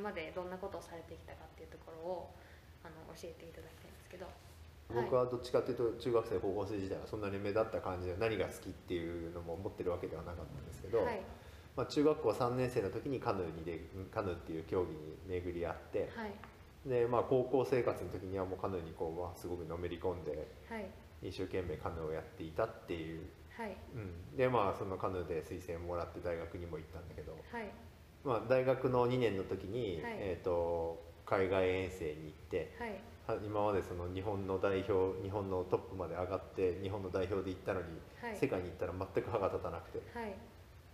までどんなことをされてきたかっていうところをあの教えていただきたいんですけど。僕はどっちかっていうと中学生高校生時代はそんなに目立った感じで何が好きっていうのも思ってるわけではなかったんですけど、はい。まあ、中学校3年生の時にカヌーにでカヌーっていう競技に巡り合って、はい。でまあ、高校生活の時にはもうカヌーにこう、まあ、すごくのめり込んではい一生懸命カヌーをやっていたっていう、はいうん、でまあそのカヌーで推薦もらって大学にも行ったんだけど、はいまあ、大学の2年の時に、はい。えー、と海外遠征に行ってはい。は今までその日本の代表日本のトップまで上がって日本の代表で行ったのに、はい。世界に行ったら全く歯が立たなくてはい。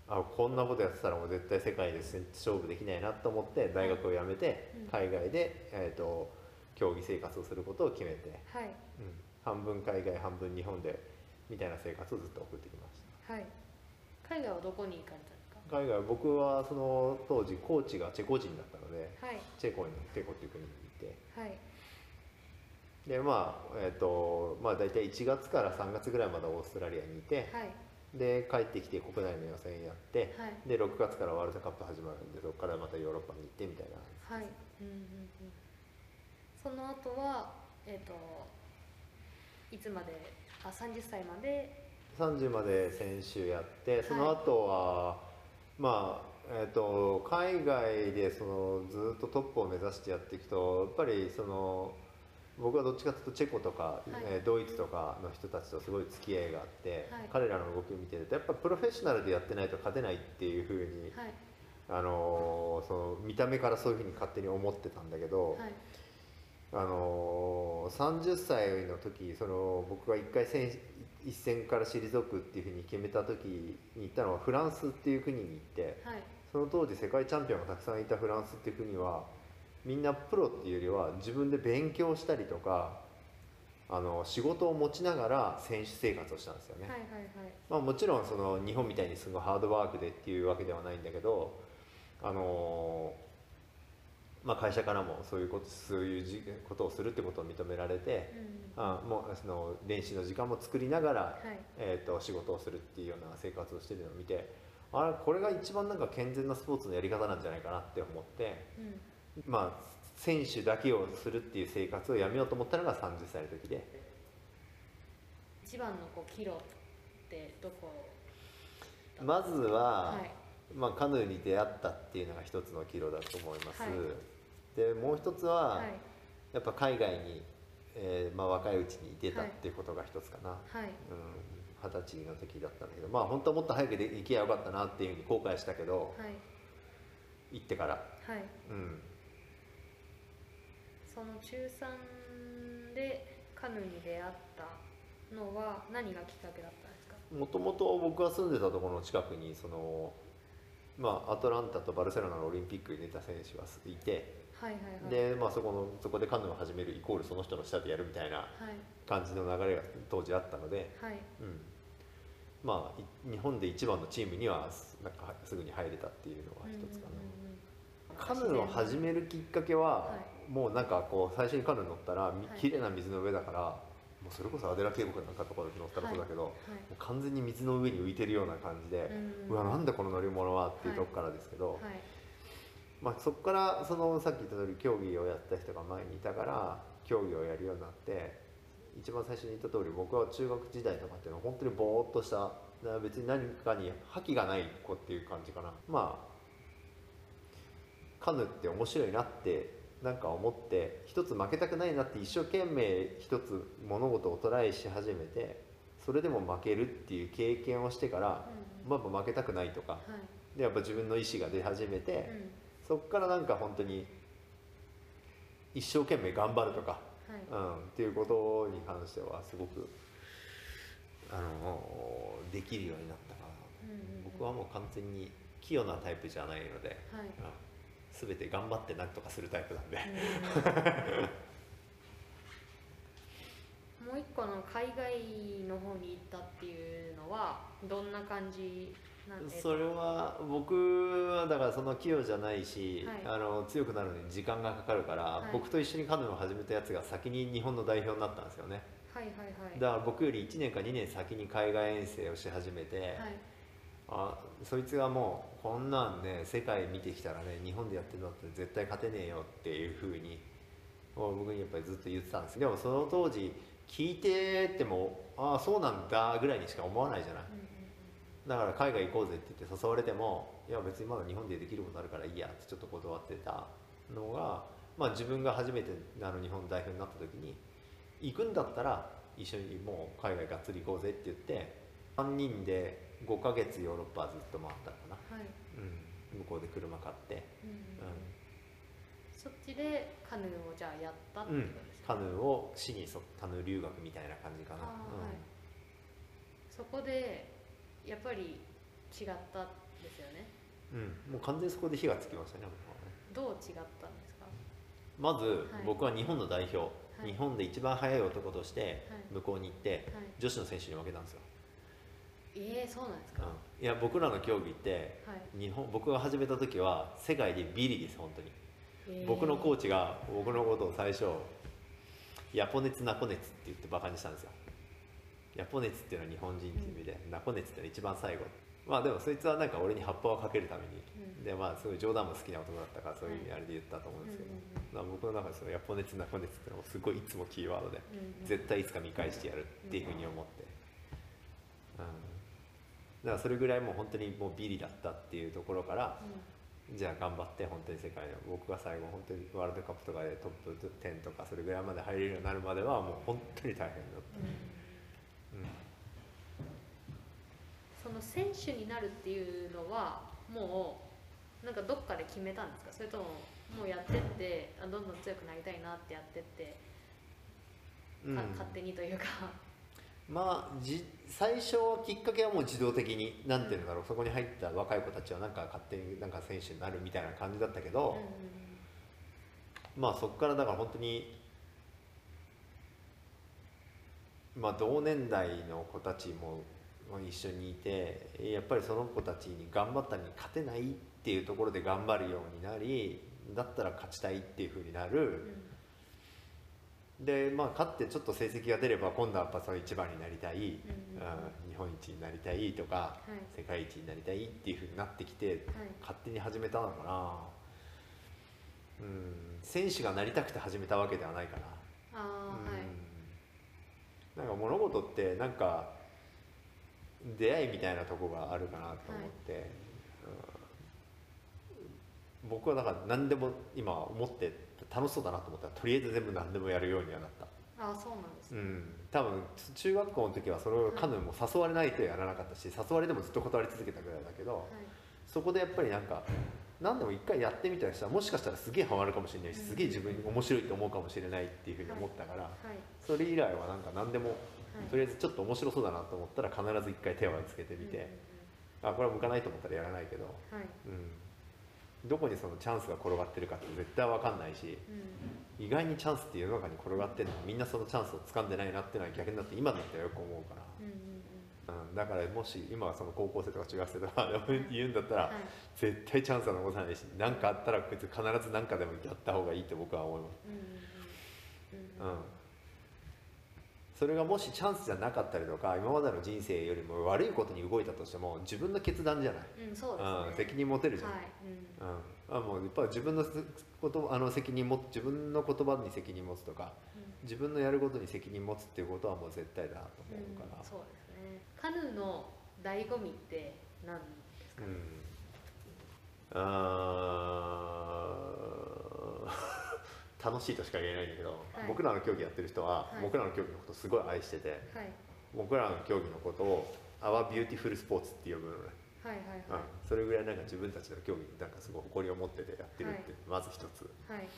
あこんなことやってたらもう絶対世界で勝負できないなと思って大学を辞めてうん。海外で、えー、と競技生活をすることを決めて、はい。うん、半分海外半分日本でみたいな生活をずっと送ってきました。はい。海外はどこに行かれた海外僕はその当時コーチがチェコ人だったのではい。チェコにチェコっていう国にいて。はい。でまあえっ、とまあ大体1月から3月ぐらいまでオーストラリアにいて、はい。で帰ってきて国内の予選やって、はい。で6月からワールドカップ始まるんでそこからまたヨーロッパに行ってみたいな。はい。うんうんうん。その後はえっ、といつまで？あ30歳まで？30まで選手やってその後は、まあえっ、と海外でそのずっとトップを目指してやっていくとやっぱりその僕はどっちかというとチェコとか、い。えードイツとかの人たちとすごい付き合いがあって、はい。彼らの動きを見てるとやっぱプロフェッショナルでやってないと勝てないっていうふうに、はい。あのーその見た目からそういうふうに勝手に思ってたんだけど、はい。あのー30歳の時その僕が一回戦一戦から退くっていうふうに決めた時に行ったのはフランスっていう国に行ってはいその当時世界チャンピオンがたくさんいたフランスっていう国はみんなプロっていうよりは自分で勉強したりとかあの仕事を持ちながら選手生活をしたんですよね。はいはいはいまあ、もちろんその日本みたいにすごいハードワークでっていうわけではないんだけど、あのーまあ、会社からもそういうことそういうじことをするってことを認められて、うん。あもうその練習の時間も作りながら、はい。えー、と仕事をするっていうような生活をしてるのを見てあれこれが一番なんか健全なスポーツのやり方なんじゃないかなって思って、うん。まあ、選手だけをするっていう生活をやめようと思ったのが30歳の時で。一番のこう岐路ってどこまずは、はい。まあ、カヌーに出会ったっていうのが一つの岐路だと思います、はいでもう一つは、はい。やっぱ海外に、えーまあ、若いうちに出たっていうことが一つかな、はい。うん、二十歳の時だったんだけどまあ本当はもっと早くで行きゃよかったなっていうふうに後悔したけど、はい。行ってから、はい。うん、その中3でカヌーに出会ったのは何がきっかけだったんですか？もともと僕が住んでたところの近くにその、まあ、アトランタとバルセロナのオリンピックに出た選手がいて、はいはいはい。で、まあ、そこのそこでカヌーを始めるイコールその人の下でやるみたいなはい。感じの流れが当時あったので、はい。うん、まあい日本で一番のチームにはすなんかすぐに入れたっていうのが一つかな、カヌーを始めるきっかけは、はもうなんかこう最初にカヌー乗ったらみはい。綺麗な水の上だから、もうそれこそアデラ渓谷なんかとかで乗ったらそうだけど、はい。もう完全に水の上に浮いてるような感じで、うんうわなんだこの乗り物はっていうとこからですけど、はいまあ、そこからそのさっき言った通り競技をやった人が前にいたから競技をやるようになって一番最初に言った通り僕は中学時代とかっていうのは本当にぼーっとした。別に何かに覇気がない子っていう感じかな。まあカヌーって面白いなってなんか思って一つ負けたくないなって一生懸命一つ物事をトライし始めてそれでも負けるっていう経験をしてから、うん。まあ負けたくないとか。はい。でやっぱ自分の意思が出始めて、うんそこからなんか本当に一生懸命頑張るとか、はい。うん、っていうことに関してはすごくあのできるようになったかな、うんうんうん。僕はもう完全に器用なタイプじゃないので、はい。うん、全て頑張って何とかするタイプなんで、もう一個の海外の方に行ったっていうのはどんな感じなんですかそれは僕はだからその器用じゃないし、はい。あの強くなるのに時間がかかるから、はい。僕と一緒にカヌーを始めたやつが先に日本の代表になったんですよね。はいはいはい。だから僕より1年か2年先に海外遠征をし始めて、はい。あそいつがもうこんなんね世界見てきたらね日本でやってるのって絶対勝てねえよっていうふうに僕にやっぱりずっと言ってたんです。でもその当時聞いててもああそうなんだぐらいにしか思わないじゃないだから海外行こうぜって言って誘われてもいや別にまだ日本でできることあるからいいやってちょっと断ってたのが、まあ、自分が初めてあの日本代表になった時に行くんだったら一緒にもう海外がっつり行こうぜって言って3人で5ヶ月ヨーロッパずっと回ったのかな、はい。うん、向こうで車買って、うんうそっちでカヌーをじゃあやったってんうんことです、カヌーを市にそカヌー留学みたいな感じかな、はい。そこでやっぱり違ったんですよね。うん。うん、もう完全にそこで火がつきましたね僕はね。どう違ったんですか？まず、はい。僕は日本の代表、い。日本で一番速い男としてはい。向こうに行って、はい。女子の選手に負けたんですよ、ええそうなんですか、うん、いや僕らの競技ってはい。日本僕が始めた時は世界でビリです本当に、えー。僕のコーチが僕のことを最初ヤポ熱ナコ熱って言ってバカにしたんですよヤポ熱っていうのは日本人っていう意味で、ナコ熱っていうのは一番最後まあでもそいつはなんか俺に葉っぱをかけるために、でまあすごい冗談も好きな男だったからそういうあれで言ったと思うんですけど、まあ僕の中でそのヤポ熱ナコ熱っていうのもすごいいつもキーワードで、絶対いつか見返してやるっていうふうに思って、うん、だからそれぐらいもう本当にもうビリだったっていうところからじゃあ頑張って本当に世界の僕が最後本当にワールドカップとかでトップ10とかそれぐらいまで入れるようになるまではもう本当に大変だった、その選手になるっていうのはもうなんかどっかで決めたんですか？それとももうやってってあどんどん強くなりたいなってやってって、うん。か勝手にというか。まあじ最初はきっかけはもう自動的に何て言うんだろう、そこに入った若い子たちはなんか勝手になんか選手になるみたいな感じだったけど、うんうんまあそこからだから本当にまあ同年代の子たちもまあ一緒にいてやっぱりその子たちに頑張ったに勝てないっていうところで頑張るようになりだったら勝ちたいっていうふうになる。でまあ勝ってちょっと成績が出れば今度はやっぱその一番になりたい、うんうんうん。日本一になりたいとかはい。世界一になりたいっていうふうになってきてはい。勝手に始めたのかな。うん選手がなりたくて始めたわけではないかな、ああはい。うんなんか物事ってなんか出会いみたいなとこがあるかなと思って、うん。僕はだから何でも今思って楽しそうだなと思った。らとりあえず全部何でもやるようにはなった。ああそうなんですね、うん、多分中学校の時はそれをカヌーも誘われないとやらなかったし誘われてもずっと断り続けたぐらいだけど、はい。そこでやっぱりなんか何でも一回やってみたりしたらもしかしたらすげえハマるかもしれないしすげえ自分に面白いと思うかもしれないっていうふうに思ったから、はい。それ以来はなんか何でもはい。とりあえずちょっと面白そうだなと思ったら必ず一回手をつけてみて、あこれは向かないと思ったらやらないけど、うんうんはい。うん、どこにそのチャンスが転がってるかって絶対わかんないしうん。意外にチャンスって世の中に転がってるのにみんなそのチャンスを掴んでないなっていうのは逆になって今だったらよく思うから。うんうんうんうん、だからもし今はその高校生とか中学生とか言うんだったら、はい。絶対チャンスは残さないし何かあったら別に必ず何かでもやった方がいいと僕は思います、うんうんうん。うん、それがもしチャンスじゃなかったりとか今までの人生よりも悪いことに動いたとしても自分の決断じゃない、うんうんそううん、ですね。責任持てるじゃん、はい。うん。うん、あもうやっぱり自分のことあの責任も自分の言葉に責任持つとかうん。自分のやることに責任持つっていうことはもう絶対だと思うから、そうですねカヌーの醍醐味って何ですか？ね、うん。あー。楽しいとしか言えないんだけど、い。僕らの競技やってる人は、はい。僕らの競技のことすごい愛しててはい。僕らの競技のことを「Our Beautiful Sports」って呼ぶのね、はいはいうん。はいそれぐらいなんか自分たちの競技になんかすごい誇りを持っててやってるって、まず一つ。はい。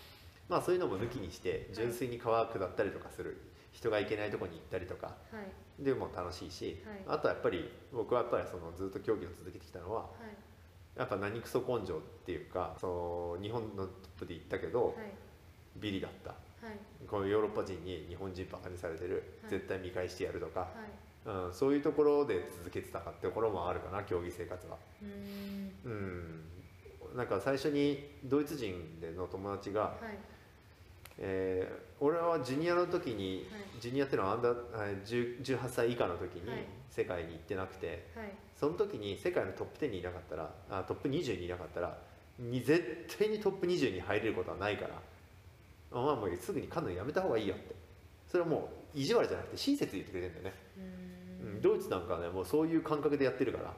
まあそういうのも抜きにして純粋に川下ったりとかする人が行けないとこに行ったりとか。はい。でも楽しいし、はあとはやっぱり僕はやっぱりそのずっと競技を続けてきたのははい。やっぱ何クソ根性っていうかその日本のトップで行ったけど、はい。ビリだった。はい。このヨーロッパ人に日本人バカにされてる、はい。絶対見返してやるとか、はい。うん、そういうところで続けてたかってところもあるかな競技生活は。うーん。うん。なんか最初にドイツ人での友達がはいえー俺はジュニアの時に、はい。ジュニアっていうのはアンダーえー10 18歳以下の時にはい。世界に行ってなくて、はい。その時に世界のトップ10にいなかったらあトップ20にいなかったらに絶対にトップ20に入れることはないからあまあもうすぐにカヌーやめた方がいいよって。それはもう意地悪じゃなくて親切に言ってくれてるんだよね、うん、ドイツなんかはねもうそういう感覚でやってるから。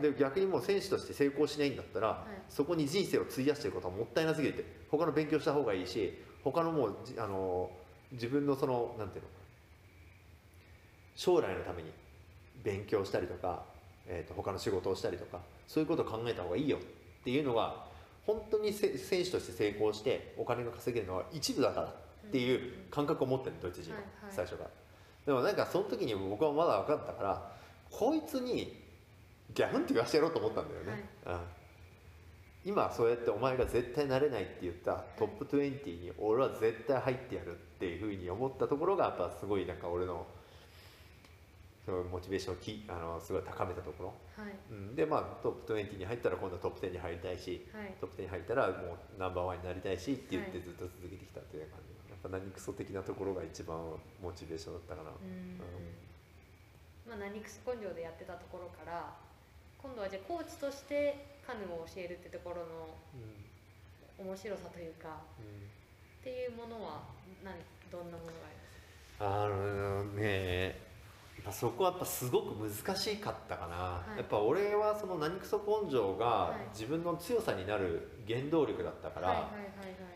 で逆にもう選手として成功しないんだったら、い。そこに人生を費やしてることはもったいなすぎるって。他の勉強した方がいいし他のもうじあの自分のそのなんていうの？将来のために勉強したりとか、えー、と他の仕事をしたりとかそういうことを考えた方がいいよっていうのが本当にせ選手として成功してお金が稼げるのは一部だからっていう感覚を持ってるドイツ人は、最初からでもなんかその時に僕はまだ分かったからこいつにギャフンって言わしてやろうと思ったんだよね、うん、今そうやってお前が絶対なれないって言ったトップ20に俺は絶対入ってやるっていうふうに思ったところがやっぱすごいなんか俺のそのモチベーションをきあのすごい高めたところ、はい。うん、でまあトップ20に入ったら今度はトップ10に入りたいしはい。トップ10に入ったらもうナンバーワンになりたいしって言ってはい。ずっと続けてきたっていう感じ何クソ的なところが一番モチベーションだったかな、うーん。まあ何クソ根性でやってたところから今度はじゃあコーチとしてカヌーを教えるってところのうん。面白さというかうん。っていうものは何どんなものがあります？あのねやっぱそこはやっぱすごく難しかったかな、い。やっぱ俺はその何クソ根性がはい。自分の強さになる原動力だったから、はいはいはいはい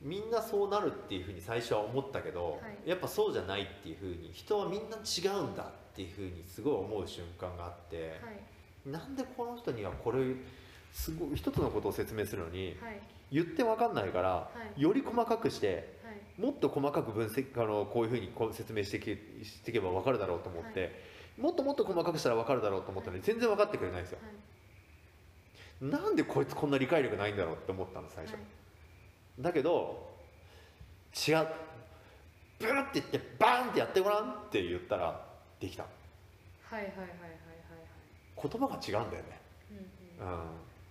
みんなそうなるっていうふうに最初は思ったけど、はい。やっぱそうじゃないっていうふうに人はみんな違うんだっていうふうにすごい思う瞬間があって、はい。なんでこの人にはこれすごい一つのことを説明するのにはい。言って分かんないから、はい。より細かくしてはい。もっと細かく分析あのこういうふうにこう説明していけしていけば分かるだろうと思って、もっともっと細かくしたら分かるだろうと思ったのに全然分かってくれないんですよ、なんでこいつこんな理解力ないんだろうって思ったの最初、はいだけど違う。ブーって言ってバーンってやってごらんって言ったらできた。はいはいはいはいはいはい。言葉が違うんだよね、うんうん。うん、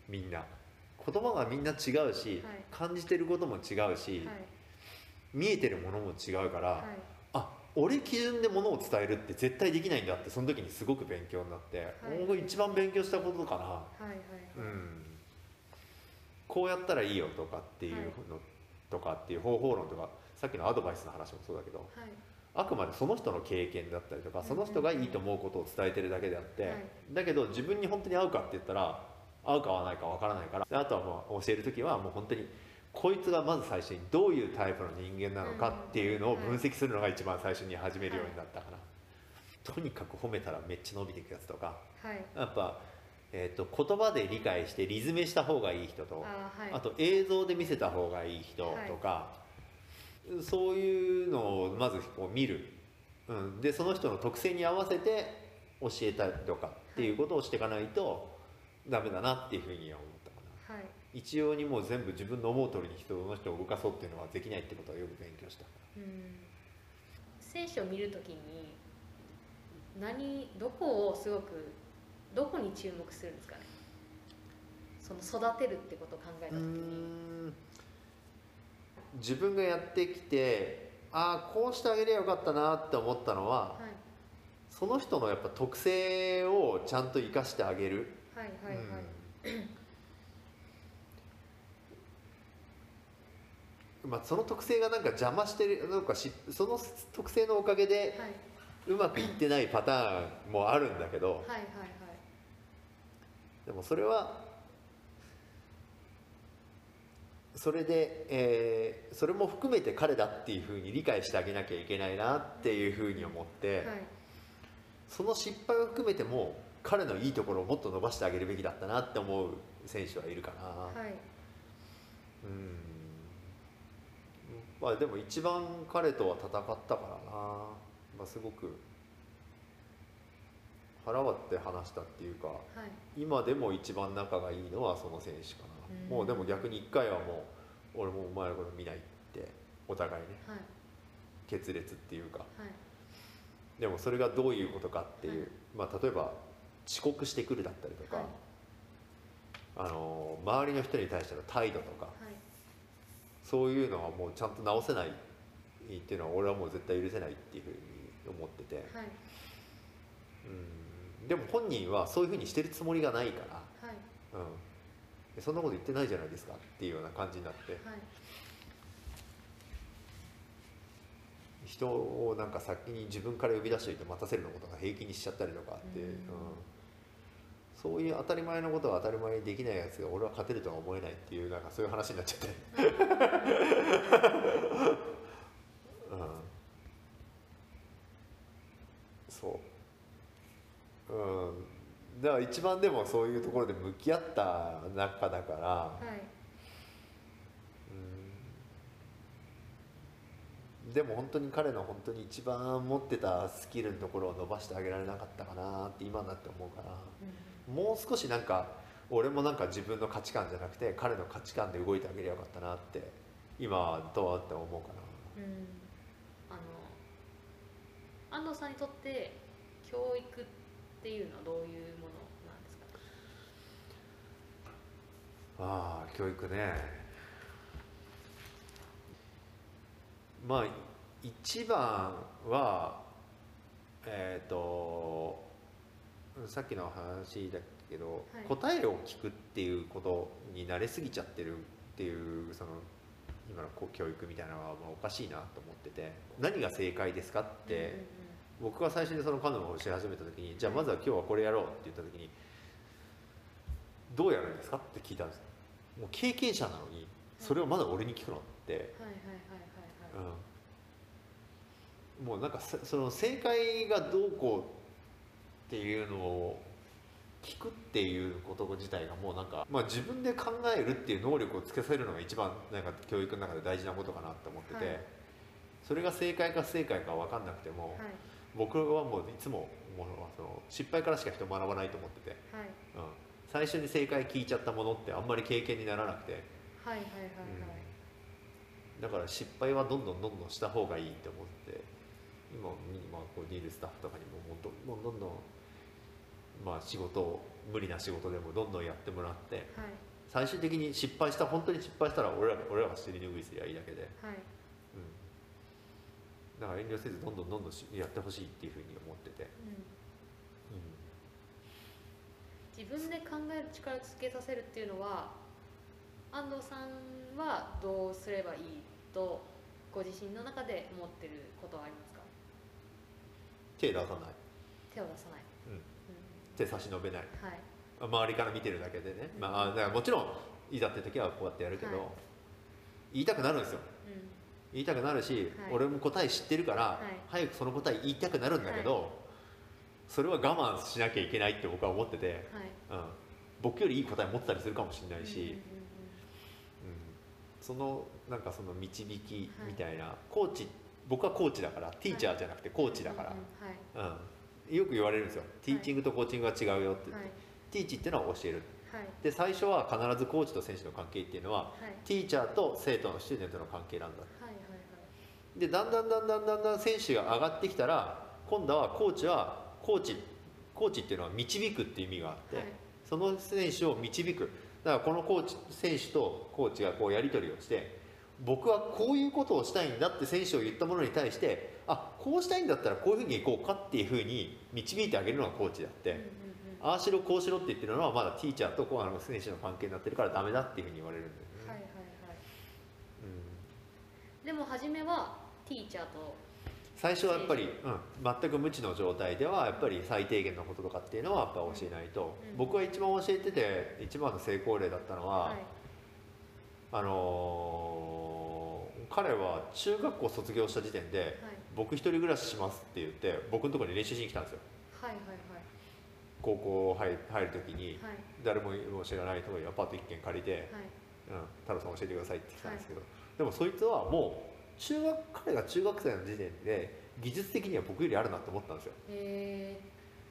みんな。言葉がみんな違うし、はい。感じてることも違うし、はい。見えてるものも違うから、はい。あ俺基準でものを伝えるって絶対できないんだってその時にすごく勉強になって、はい。僕一番勉強したことかな、はいはいはい。うん、こうやったらいいよとかっていうのとかっていう方法論とかさっきのアドバイスの話もそうだけどはい。あくまでその人の経験だったりとかその人がいいと思うことを伝えてるだけであって、はい。だけど自分に本当に合うかって言ったら合うか合わないかわからないからであとはもう教える時はもう本当にこいつがまず最初にどういうタイプの人間なのかっていうのを分析するのが一番最初に始めるようになったかな、とにかく褒めたらめっちゃ伸びていくやつとかはい。やっぱ、えー、と言葉で理解してリズメした方がいい人とあーはい。あと映像で見せた方がいい人とか、そういうのをまずこう見る、うん、でその人の特性に合わせて教えたりとかっていうことをしていかないとダメだなっていうふうには思ったかな。はい。一様にもう全部自分の思う通りに人の人を動かそうっていうのはできないってことはよく勉強した。うん。選手を見るときに何どこをすごくどこに注目するんですかね？その育てるってことを考えたときに自分がやってきてああこうしてあげりゃよかったなって思ったのははい。その人のやっぱ特性をちゃんと生かしてあげる、はいはいはい。うん。まあ、その特性がなんか邪魔してるなんかしその特性のおかげではい。うまくいってないパターンもあるんだけどはいはいはいでもそれはそれで、えーそれも含めて彼だっていうふうに理解してあげなきゃいけないなっていうふうに思って、はい。その失敗を含めても彼のいいところをもっと伸ばしてあげるべきだったなって思う選手はいるかな、はい。うん。まあでも一番彼とは戦ったからな、まあ、すごく腹割って話したっていうかはい。今でも一番仲がいいのはその選手かな、うん。もうでも逆に一回はもう俺もお前のこと見ないってお互いね。はい。決裂っていうか。はい。でもそれがどういうことかっていう、まあ例えば遅刻してくるだったりとか、はい。あの周りの人に対しての態度とかはい。そういうのはもうちゃんと直せないっていうのは俺はもう絶対許せないっていうふうに思ってて、はい。うん、でも本人はそういうふうにしてるつもりがないから、はい。うん、そんなこと言ってないじゃないですかっていうような感じになって。はい。人をなんか先に自分から呼び出しておいて待たせるのことが平気にしちゃったりとかあって、うん。うん。そういう当たり前のことが当たり前にできないやつが俺は勝てるとは思えないっていうなんかそういう話になっちゃって、うん、そう、うん、だから一番でもそういうところで向き合った中だから、はい。うん。でも本当に彼の本当に一番持ってたスキルのところを伸ばしてあげられなかったかなって今になって思うから。もう少しなんか俺もなんか自分の価値観じゃなくて彼の価値観で動いてあげりゃよかったなって今どうって思うかうんうん。あの安藤さんにとって教育っていうのはどういうものなんですか？なああ教育ね。まあ一番はえっ、とさっきの話だけど、はい。答えを聞くっていうことに慣れすぎちゃってるっていうその今の教育みたいなのはまあおかしいなと思ってて何が正解ですかって、僕が最初にそのカヌーをし始めた時にじゃあまずは今日はこれやろうって言った時にどうやるんですかって聞いたんです。もう経験者なのにそれをまだ俺に聞くのって、もうなんかさその正解がどうこうっていうのを聞くっていうこと自体がもうなんか、まあ、自分で考えるっていう能力をつけさせるのが一番なんか教育の中で大事なことかなと思ってて、はい。それが正解か不正解か分かんなくても、はい僕はもういつももうその失敗からしか人を学ばないと思ってて、はい。うん、最初に正解聞いちゃったものってあんまり経験にならなくて。はいはいはいはい。だから失敗はどんどんどんどんした方がいいって思って。今今こういるスタッフとかにももうどんどんどんどんまあ仕事を無理な仕事でもどんどんやってもらって。はい。最終的に失敗した本当に失敗したら俺ら俺らが尻拭いすりゃいいだけで、はい。うん、だから遠慮せずどんどんどんどんしやってほしいっていうふうに思ってて、うんう自分で考える力をつけさせるっていうのは安藤さんはどうすればいいとご自身の中で思ってることはありますか？ん、手出さない。手を出さない、うん。うん。手差し伸べない。はい。周りから見てるだけでね、まああ、だからもちろんいざって時はこうやってやるけど、はい。言いたくなるんですよ。うん言いたくなるし、はい。俺も答え知ってるから、い。早くその答え言いたくなるんだけど、それは我慢しなきゃいけないって僕は思ってて、はい。うん、僕よりいい答え持ってたりするかもしれないし、うんそのなんかその導きみたいな、コーチ僕はコーチだからティーチャーじゃなくてコーチだから、うんよく言われるんですよ。ティーチングとコーチングは違うよって、はい。ティーチっていうのは教える。はい。で最初は必ずコーチと選手の関係っていうのははい。ティーチャーと生徒のスチューデントの関係なんだでだんだんだんだんだんだん選手が上がってきたら今度はコーチはコーチコーチっていうのは導くっていう意味があって、はい。その選手を導く。だからこのコーチ選手とコーチがこうやり取りをして僕はこういうことをしたいんだって選手を言ったものに対してあこうしたいんだったらこういうふうにいこうかっていうふうに導いてあげるのがコーチであって、うんうんうん。ああしろこうしろって言ってるのはまだティーチャーとこうあの選手の関係になってるからダメだっていうふうに言われるんだよね、はいはいはい。うん。でも初めはティーチャーと最初はやっぱり、うん、全く無知の状態ではやっぱり最低限のこととかっていうのはやっぱ教えないと、うん。僕は一番教えてて一番の成功例だったのは、はい。あのー彼は中学校卒業した時点ではい。僕一人暮らししますって言って僕のところに練習しに来たんですよ。はいはい高校入入る時にはい。はい誰も知らないところにアパート一軒借りてはい「うん、太郎さん教えてください」って来たんですけど、でもそいつはもう中学彼が中学生の時点で技術的には僕よりあるなと思ったんですよ。へ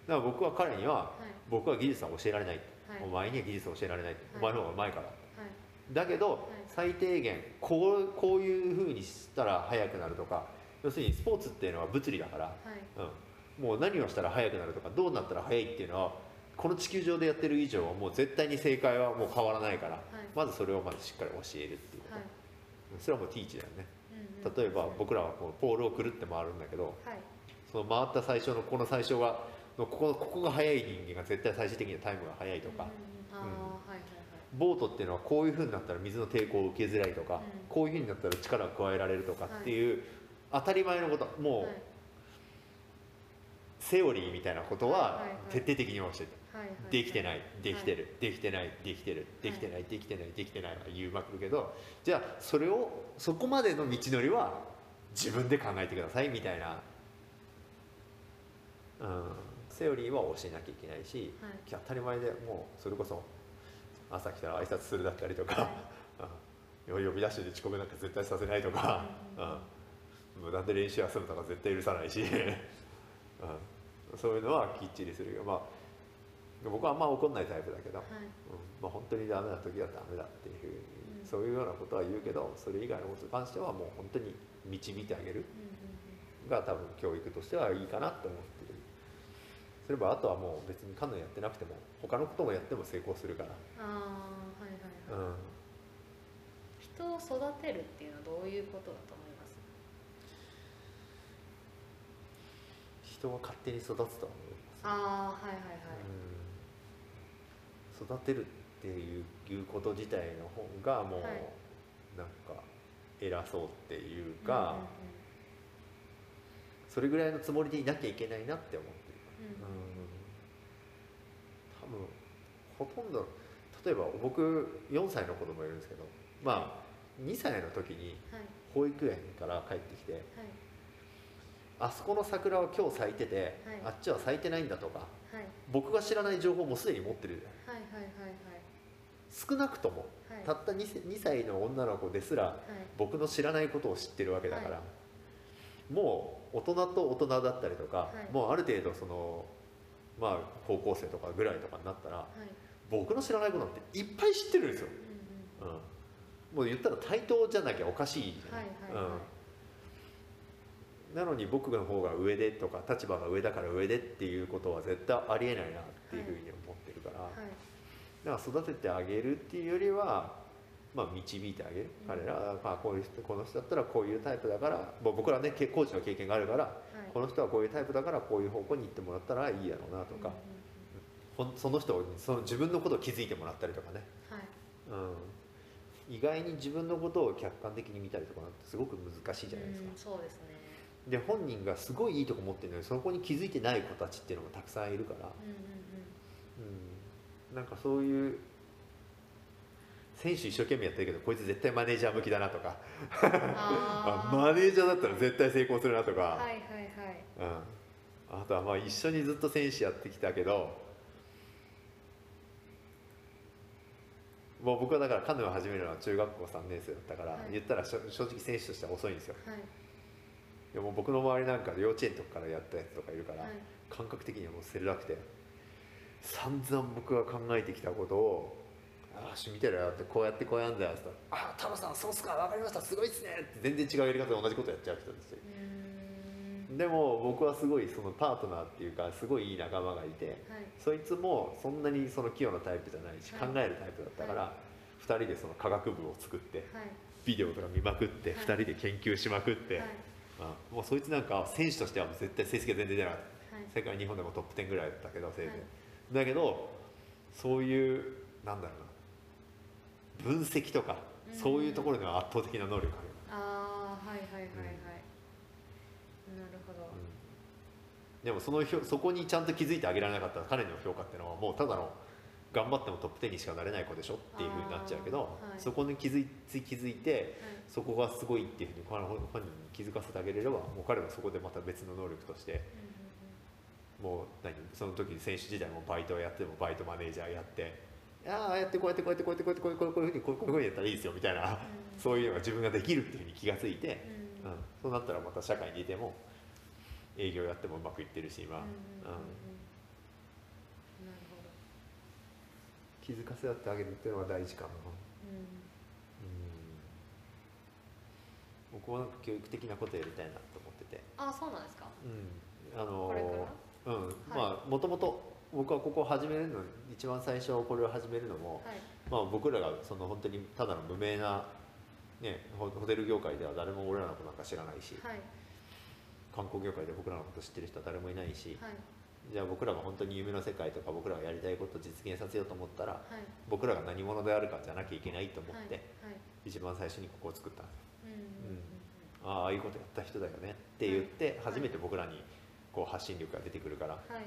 だから僕は彼にはーはい。僕は技術は教えられない、はい。お前には技術を教えられない、い。お前の方がうまいから。はい。だけど、最低限こうこういうふうにしたら速くなるとか要するにスポーツっていうのは物理だから、はい。うん、もう何をしたら速くなるとかどうなったら速いっていうのはこの地球上でやってる以上はもう絶対に正解はもう変わらないから、はい。まずそれをまずしっかり教えるっていうこと、はい。それはもうティーチだよね例えば僕らはこうポールをくるって回るんだけどはい。その回った最初のこの最初がのここここが速い人間が絶対最終的にはタイムが速いとか、ボートっていうのはこういうふうになったら水の抵抗を受けづらいとか、うん。こういうふうになったら力を加えられるとかっていう、当たり前のこともう、はい。セオリーみたいなことは徹底的に教えてはいはいはいできてないできてる、できてないできてるできてないできてないできてないは言うまくるけどじゃあそれをそこまでの道のりは自分で考えてくださいみたいな、うん、セオリーは教えなきゃいけないし、はい。当たり前でもうそれこそ朝来たら挨拶するだったりとか、うん。呼び出してで遅刻なんか絶対させないとか、うん。無断で練習休むとか絶対許さないし、うん、そういうのはきっちりするよ。まあ僕はあんま怒んないタイプだけど、はい。うんまあ、本当にダメな時はダメだっていうふうに、うん。そういうようなことは言うけどそれ以外のことに関してはもう本当に導いてあげるが多分教育としてはいいかなと思ってる。すればあとはもう別にカヌーやってなくても他のこともやっても成功するから、うんああはいはいはい、うん、人を育てるっていうのはどういうことだと思います？人は勝手に育つとは思います。ああはいはいはい、うん育てるっていうこと自体の方がもう、はい。なんか偉そうっていううんか、うん。それぐらいのつもりでいなきゃいけないなって思ってる。うん。うん。うん。多分ほとんど例えば僕4歳の子供いるんですけどまあ2歳の時にはい。保育園から帰ってきてはい。あそこの桜は今日咲いてて、はい。あっちは咲いてないんだとかはい。僕が知らない情報もすでに持ってる。はいはいはい少なくともはい。はいたった 2, 2歳の女の子ですらはい。僕の知らないことを知ってるわけだから、もう大人と大人だったりとか、はい。もうある程度そのまあ高校生とかぐらいとかになったらはい。僕の知らないことなんていっぱい知ってるんですよ、うんうんうん、もう言ったら対等じゃなきゃおかしいじゃない、はいはいはい。うん、なのに僕の方が上でとか立場が上だから上でっていうことは絶対ありえないなっていうふうに思ってるから、はい。だから育ててあげるっていうよりは、まあ、導いてあげる、うん。彼らは、まあ、こういう人この人だったらこういうタイプだから僕らねけコーチの経験があるからはい。この人はこういうタイプだからこういう方向に行ってもらったらいいだろうなとか、ほんその人にその自分のことを気づいてもらったりとかね、うん。意外に自分のことを客観的に見たりとかなんてすごく難しいじゃないですか、うんそうですねで本人がすごいいいとこ持ってるのにそこに気づいてない子たちっていうのもたくさんいるから、うんなんかそういう選手一生懸命やってるけどこいつ絶対マネージャー向きだなとか。マネージャーだったら絶対成功するなとか、はいはいはい。うん、あとはまあ一緒にずっと選手やってきたけどもう僕はだからカヌーを始めるのは中学校3年生だったから、はい。言ったら正直選手としては遅いんですよ。はいでも僕の周りなんか幼稚園とかからやったやつとかいるから、はい。感覚的にはもう捨てれなくて散々僕が考えてきたことを「ああし見てるよ」ってこうやってこうやんだよって言ったら「ああ太郎さんそうっすか分かりましたすごいっすね」って全然違うやり方で同じことやっちゃう人ですよでも僕はすごいそのパートナーっていうかすごいいい仲間がいてはい。そいつもそんなにその器用なタイプじゃないし、はい。考えるタイプだったから、二2人でその科学部を作ってはい。ビデオとか見まくって、はい。2人で研究しまくって、はいあもうそいつなんか選手としては絶対成績が全然出なかった。はい。世界日本でもトップ10ぐらいだったけどせい。ぜい、はいだけどそういうなんだろうな。分析とか、うん。そういうところには圧倒的な能力ある、ああはいはいはいはい、なるほど、うん。でもそのひょそこにちゃんと気づいてあげられなかった彼の評価っていうのはもうただの頑張ってもトップ10にしかなれない子でしょっていうふうになっちゃうけど、はいそこに気づい気づいてはい。そこがすごいっていうふうに彼本人に気づかせてあげれればもう彼はそこでまた別の能力としてうんもう何その時に選手時代もバイトをやってもバイトマネージャーやってああやってこうやってこうやってこうやってこうやってこういうふうにこういうふうにやったらいいですよみたいな、うんそういうのが自分ができるっていうふうに気がついて、うんうん、そうなったらまた社会にいても営業やってもうまくいってるし今、うんうんうんうんなるほど気づかせ合ってあげるっていうのが大事かな、うん。うん、僕はなんか教育的なことやりたいなと思ってて、あそうなんですか。うん、あのうん、まあもともと僕はここを始めるの一番最初これを始めるのも、はい。まあ、僕らがその本当にただの無名なね、ホホテル業界では誰も俺らのことなんか知らないしはい。観光業界で僕らのこと知ってる人は誰もいないしはいじゃあ僕らが本当に夢の世界とか僕らがやりたいことを実現させようと思ったらはい。僕らが何者であるかじゃなきゃいけないと思って、はい。一番最初にここを作ったんですああいうことやった人だよねって言って初めて僕らにこう発信力が出てくるから、はい。はい。はい。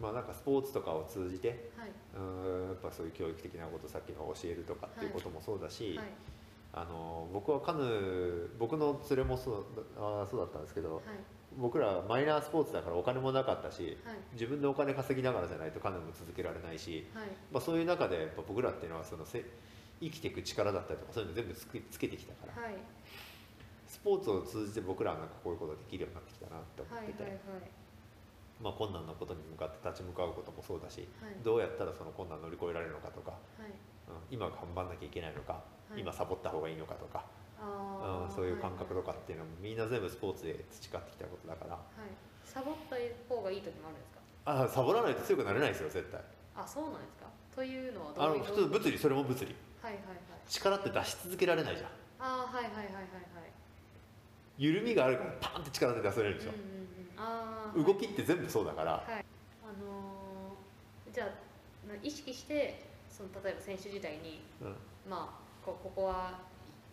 まあなんかスポーツとかを通じてはい。うーんやっぱそういう教育的なことさっきの教えるとかっていうこともそうだし、はい。あの僕はカヌー僕の連れもそうあーそうだったんですけどはい僕らマイナースポーツだからお金もなかったしはい。自分でお金稼ぎながらじゃないとカヌーも続けられないし、はい。まあ、そういう中でやっぱ僕らっていうのはそのせ生きていく力だったりとかそういうの全部つけつけてきたから、はい。スポーツを通じて僕らはなんかこういうことができるようになってきたなって思はいってて、はいはい。まあ、困難なことに向かって立ち向かうこともそうだし、はい。どうやったらその困難乗り越えられるのかとか、はい。うん今頑張んなきゃいけないのか、はい。今サボった方がいいのかとか、あーうん、そういう感覚とかはいっていうのもみんな全部スポーツで培ってきたことだからはいサボった方がいい時もあるんですか？あサボらないと強くなれないですよ絶対。あそうなんですか？というのはあのどういう？普通物理それも物理。はいはいはい。力って出し続けられないじゃん。あーはいはいはいはいはい。緩みがあるからパンって力で出せれるでしょ。うん、うんうん。あー動きって全部そうだから、はい、あのーじゃあな意識してその例えば選手時代にうん。まあこここは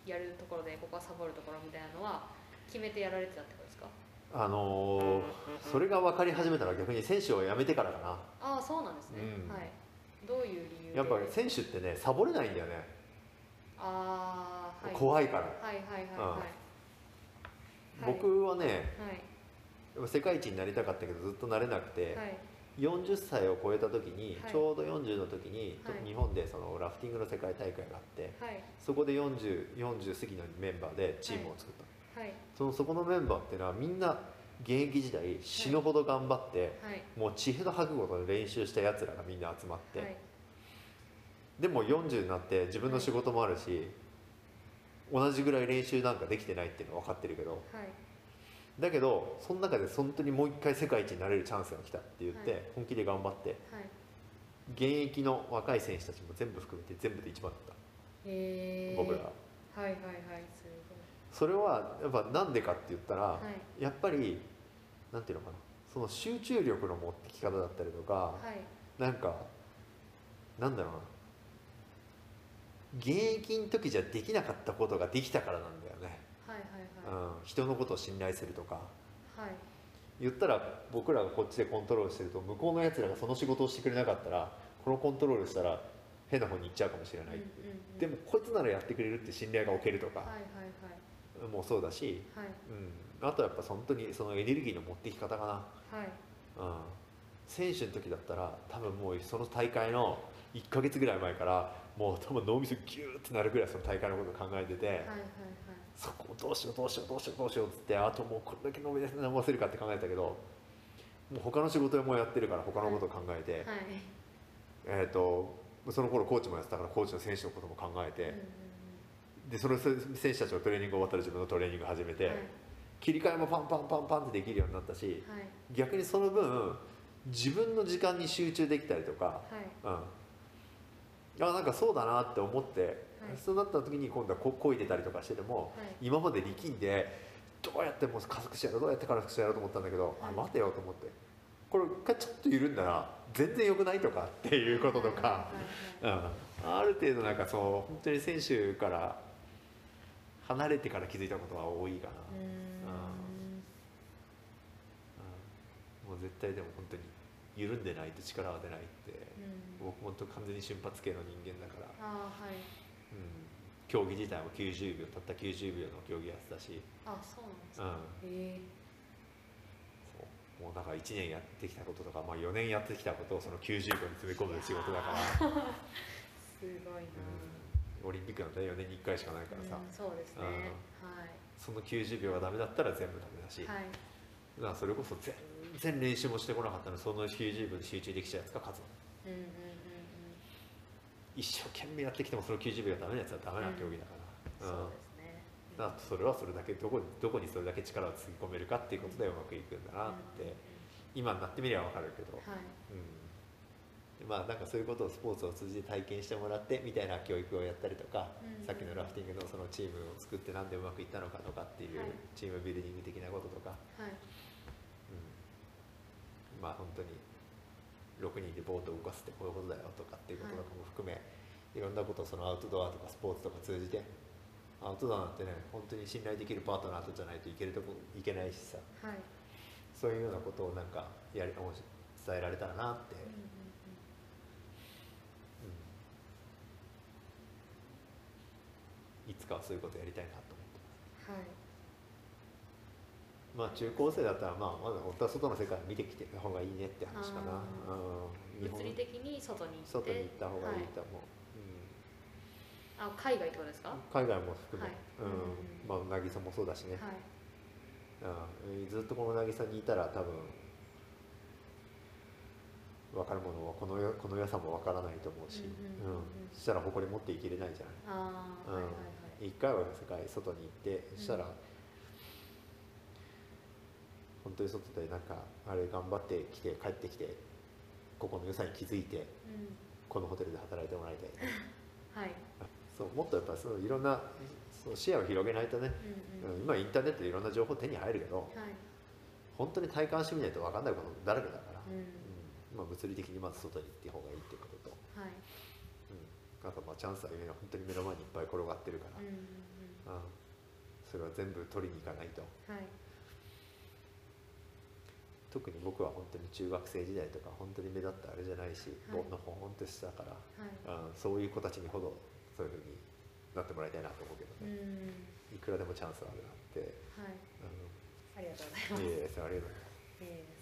やるところでここはサボるところみたいなのは決めてやられてたってことですか？あのーそれが分かり始めたのは逆に選手を辞めてからかな。ああそうなんですね、うん。はい。どういう理由で？やっぱり選手ってねサボれないんだよね、ああはい。怖いから、はいはいはいはい、はい。僕はねはい。世界一になりたかったけどずっとなれなくて、はい40歳を超えた時に、はい。ちょうど40の時に、とはい。日本でそのラフティングの世界大会があってはい。そこで 40, 40過ぎのメンバーでチームを作った、はい。そのそこのメンバーっていうのはみんな現役時代死ぬほど頑張って、はい。もう血の吐くことで練習したやつらがみんな集まって、はい。でも40になって自分の仕事もあるし、同じぐらい練習なんかできてないっていうのは分かってるけどはいだけどその中で本当にもう一回世界一になれるチャンスが来たって言って、はい。本気で頑張ってはい。現役の若い選手たちも全部含めて全部で一番だった、僕らは。いはいはいすそれはやっぱなんでかって言ったら、ごいはい。やっぱりなんていうのかな。その集中力の持ってき方だったりとか、はい。なんかなんだろうな。現役の時じゃできなかったことができたからなんだようん、人のことを信頼するとか。はい。言ったら僕らがこっちでコントロールしてると向こうのやつらがその仕事をしてくれなかったらこのコントロールしたら変な方に行っちゃうかもしれない、うんうんうん。でもこいつならやってくれるって信頼が置けるとか。はいはいもそうだし、はい。はいうん、あとはやっぱ本当にそのエネルギーの持ってき方かな、はい。うん、選手の時だったら多分もうその大会の1ヶ月ぐらい前からもう多分脳みそギューってなるぐらいその大会のことを考えてて、はいはいそこをどうしようどうしようどうしようどうしようっつってあともうこれだけ伸び伸ばせるかって考えたけどもう他の仕事もやってるから他のことを考えて、はい。はいえっ、とその頃コーチもやってたからコーチの選手のことも考えて、でその選手たちのトレーニング終わったら自分のトレーニング始めて、うんはい。切り替えもパンパンパンパンってできるようになったしはい。逆にその分自分の時間に集中できたりとか、はい。うん、あなんかそうだなって思って、はいそうなった時に今度はこ漕いでたりとかしてても、はい。今まで力んでどうやってもう加速してやろうどうやって加速してやろうと思ったんだけど、あはい。待てよと思って。これ一回ちょっと緩んだら全然良くないとかっていうこととか、うん、ある程度なんかそう本当に選手から離れてから気づいたことは多いかな、うーん。うん。もう絶対でも本当に緩んでないと力は出ないって、うん。僕本当完全に瞬発系の人間だから、はい。うん、競技自体も90秒たった90秒の競技やってたし、あそうなんですうん、かへえ。そう。もうだから1年やってきたこととか、まあ、4年やってきたことをその90秒に詰め込む仕事だから、すごいな。うん、オリンピックなんて4年に1回しかないからさ、うんそうですね。うん。はい。その90秒がダメだったら全部ダメだし、はい。だからそれこそ全然練習もしてこなかったのにその90秒で集中できちゃうやつが勝つうんうん一生懸命やってきてもその90秒がダメなやつはダメな競技だから、うん。うん。そうですね。だからそれはそれだけどこにどこにそれだけ力をつぎ込めるかっていうことでうまくいくんだなって、うん。うん今になってみれば分かるけど、はい。うん、まあなんかそういうことをスポーツを通じて体験してもらってみたいな教育をやったりとか、うん。さっきのラフティングのそのチームを作ってなんでうまくいったのかとかっていうはい。チームビルディング的なこととか、はい。うん、まあ本当に6人でボートを動かすってこういうことだよとかっていうこととかも含め、い、ろんなことをそのアウトドアとかスポーツとか通じてアウトドアなんてね本当に信頼できるパートナーとじゃないといけるとこいけないしさ。はい。そういうようなことをなんかやり伝えられたらなって、うんうんうんいつかはそういうことやりたいなと思ってうんはいまあ中高生だったらまあまだ本当は外の世界を見てきてた方がいいねって話かな、あうん、物理的に外に行って外に行った方がいいと思う、あ海外ってことですか？はうん、海外も含め、はい。うん。まあ渚もそうだしね、い。うん、ずっとこの渚にいたら多分分かるものはこのよこの良さも分からないと思うし、うんうんうんうんうん。そしたら誇り持っていけれないじゃないああ、うんはいはい。はい一回は世界外に行ってそしたら、うん本当に外でなんかあれ頑張ってきて帰ってきてここの良さに気づいてうん。このホテルで働いてもらいたい。はい。そうもっとやっぱそのいろんなそう視野を広げないとね、うんうんうん。今インターネットでいろんな情報手に入るけどはい。本当に体感してみないと分かんないことだらけだから、うん。うん。まあ、物理的にまず外に行った方がいいっていうことと、はい。うん、あとまあチャンスは今本当に目の前にいっぱい転がってるから、うんうんうん。それは全部取りに行かないと。うんはい特に僕は本当に中学生時代とか本当に目立ったあれじゃないし、はい。ぼのほんとしたから、はい。うん、そういう子たちにほどそういうふうになってもらいたいなと思うけどうね、ん。いくらでもチャンスはあるなって、はい。うん、ありがとうございます。いえいえありがとうございます。いいです